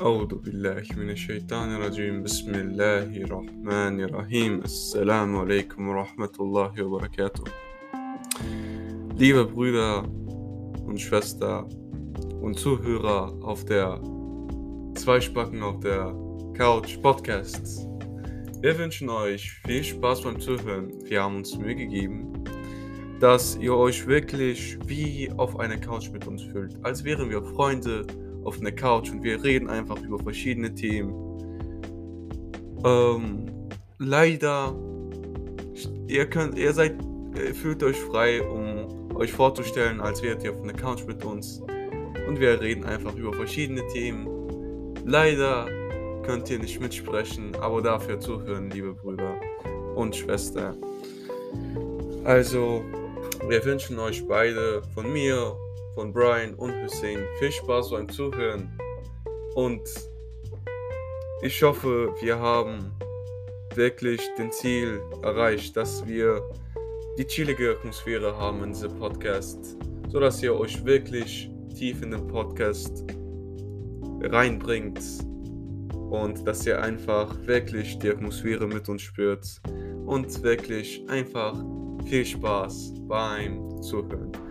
أعوذ بالله من الشيطان الرجيم بسم الله الرحمن الرحيم السلام عليكم ورحمة الله وبركاته Liebe Brüder und Schwester und Zuhörer auf der Zweispacken auf der Couch Podcast. Wir wünschen euch viel Spaß beim Zuhören. Wir haben uns Mühe gegeben, dass ihr euch wirklich wie auf einer Couch mit uns fühlt, als wären wir Freunde auf einer Couch und wir reden einfach über verschiedene Themen. Ähm, leider, ihr könnt, ihr seid, ihr fühlt euch frei, um euch vorzustellen, als wärt ihr auf einer Couch mit uns und wir reden einfach über verschiedene Themen. Leider könnt ihr nicht mitsprechen, aber dafür zuhören, liebe Brüder und Schwester. Also, wir wünschen euch beide von mir von Brian und Hussein. Viel Spaß beim Zuhören und ich hoffe, wir haben wirklich den Ziel erreicht, dass wir die chillige Atmosphäre haben in diesem Podcast, sodass ihr euch wirklich tief in den Podcast reinbringt und dass ihr einfach wirklich die Atmosphäre mit uns spürt und wirklich einfach viel Spaß beim Zuhören.